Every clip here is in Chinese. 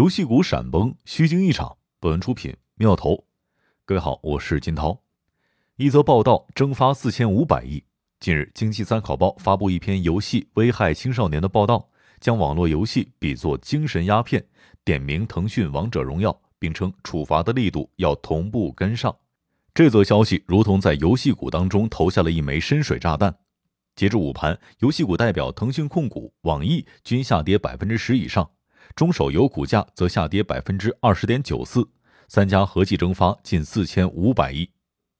游戏股闪崩，虚惊一场。本文出品妙投。各位好，我是金涛。一则报道蒸发四千五百亿。近日，经济参考报发布一篇游戏危害青少年的报道，将网络游戏比作精神鸦片，点名腾讯王者荣耀，并称处罚的力度要同步跟上。这则消息如同在游戏股当中投下了一枚深水炸弹。截至午盘，游戏股代表腾讯控股、网易均下跌百分之十以上。中手游股价则下跌百分之二十点九四，三家合计蒸发近四千五百亿。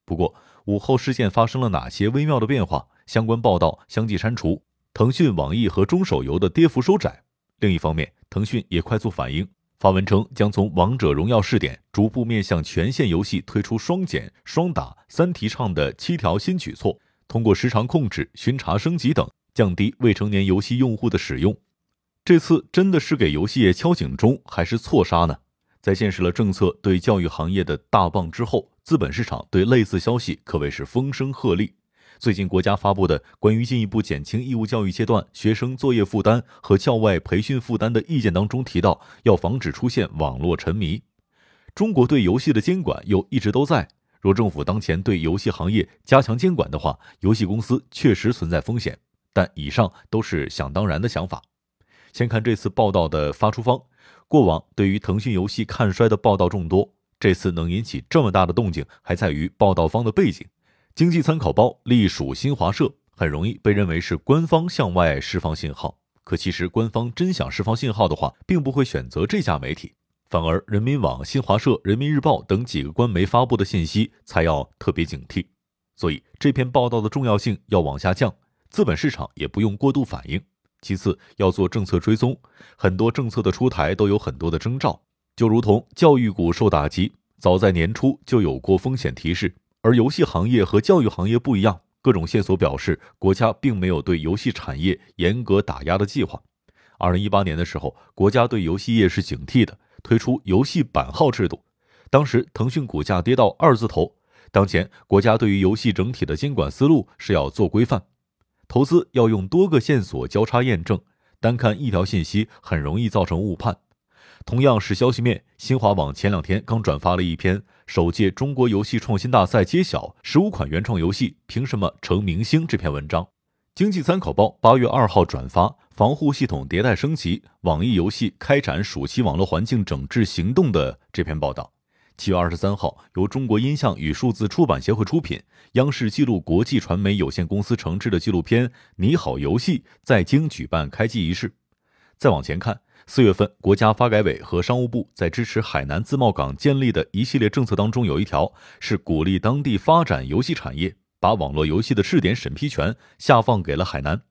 不过，午后事件发生了哪些微妙的变化？相关报道相继删除，腾讯、网易和中手游的跌幅收窄。另一方面，腾讯也快速反应，发文称将从王者荣耀试点逐步面向全线游戏推出双减、双打、三提倡的七条新举措，通过时长控制、巡查升级等，降低未成年游戏用户的使用。这次真的是给游戏业敲警钟，还是错杀呢？在见识了政策对教育行业的大棒之后，资本市场对类似消息可谓是风声鹤唳。最近国家发布的关于进一步减轻义务教育阶段学生作业负担和校外培训负担的意见当中提到，要防止出现网络沉迷。中国对游戏的监管又一直都在。若政府当前对游戏行业加强监管的话，游戏公司确实存在风险。但以上都是想当然的想法。先看这次报道的发出方，过往对于腾讯游戏看衰的报道众多，这次能引起这么大的动静，还在于报道方的背景。经济参考报隶属新华社，很容易被认为是官方向外释放信号。可其实官方真想释放信号的话，并不会选择这家媒体，反而人民网、新华社、人民日报等几个官媒发布的信息才要特别警惕。所以这篇报道的重要性要往下降，资本市场也不用过度反应。其次要做政策追踪，很多政策的出台都有很多的征兆，就如同教育股受打击，早在年初就有过风险提示。而游戏行业和教育行业不一样，各种线索表示国家并没有对游戏产业严格打压的计划。二零一八年的时候，国家对游戏业是警惕的，推出游戏版号制度，当时腾讯股价跌到二字头。当前国家对于游戏整体的监管思路是要做规范。投资要用多个线索交叉验证，单看一条信息很容易造成误判。同样是消息面，新华网前两天刚转发了一篇首届中国游戏创新大赛揭晓十五款原创游戏凭什么成明星这篇文章。经济参考报八月二号转发防护系统迭代升级，网易游戏开展暑期网络环境整治行动的这篇报道。七月二十三号，由中国音像与数字出版协会出品，央视纪录国际传媒有限公司承制的纪录片《你好游戏》在京举办开机仪式。再往前看，四月份，国家发改委和商务部在支持海南自贸港建立的一系列政策当中，有一条是鼓励当地发展游戏产业，把网络游戏的试点审批权下放给了海南。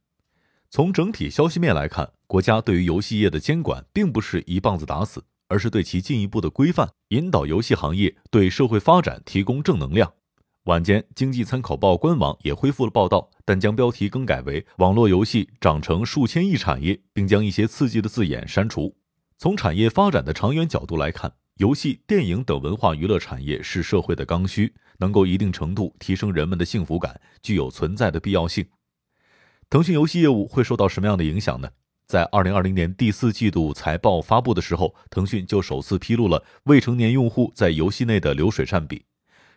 从整体消息面来看，国家对于游戏业的监管并不是一棒子打死。而是对其进一步的规范，引导游戏行业对社会发展提供正能量。晚间，经济参考报官网也恢复了报道，但将标题更改为“网络游戏长成数千亿产业”，并将一些刺激的字眼删除。从产业发展的长远角度来看，游戏、电影等文化娱乐产业是社会的刚需，能够一定程度提升人们的幸福感，具有存在的必要性。腾讯游戏业务会受到什么样的影响呢？在二零二零年第四季度财报发布的时候，腾讯就首次披露了未成年用户在游戏内的流水占比。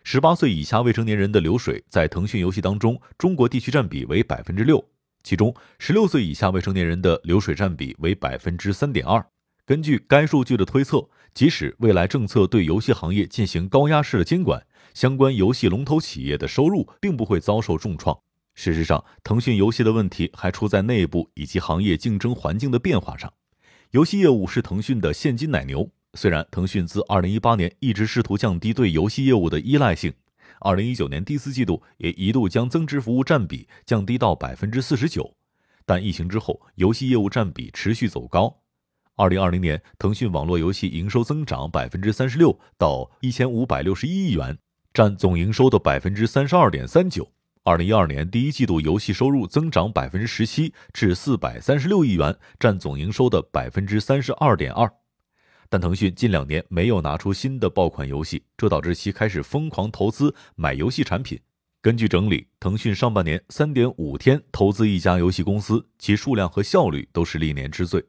十八岁以下未成年人的流水在腾讯游戏当中，中国地区占比为百分之六，其中十六岁以下未成年人的流水占比为百分之三点二。根据该数据的推测，即使未来政策对游戏行业进行高压式的监管，相关游戏龙头企业的收入并不会遭受重创。事实上，腾讯游戏的问题还出在内部以及行业竞争环境的变化上。游戏业务是腾讯的现金奶牛，虽然腾讯自2018年一直试图降低对游戏业务的依赖性，2019年第四季度也一度将增值服务占比降低到百分之四十九，但疫情之后，游戏业务占比持续走高。2020年，腾讯网络游戏营收增长百分之三十六，到一千五百六十一亿元，占总营收的百分之三十二点三九。二零一二年第一季度游戏收入增长百分之十七，至四百三十六亿元，占总营收的百分之三十二点二。但腾讯近两年没有拿出新的爆款游戏，这导致其开始疯狂投资买游戏产品。根据整理，腾讯上半年三点五天投资一家游戏公司，其数量和效率都是历年之最。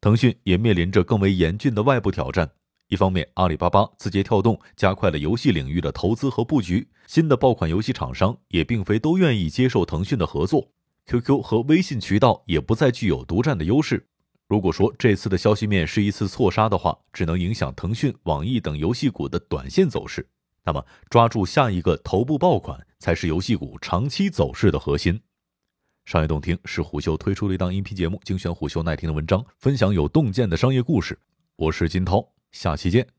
腾讯也面临着更为严峻的外部挑战。一方面，阿里巴巴、字节跳动加快了游戏领域的投资和布局，新的爆款游戏厂商也并非都愿意接受腾讯的合作。QQ 和微信渠道也不再具有独占的优势。如果说这次的消息面是一次错杀的话，只能影响腾讯、网易等游戏股的短线走势。那么，抓住下一个头部爆款才是游戏股长期走势的核心。商业洞听是虎嗅推出的一档音频节目，精选虎嗅耐听的文章，分享有洞见的商业故事。我是金涛。下期见。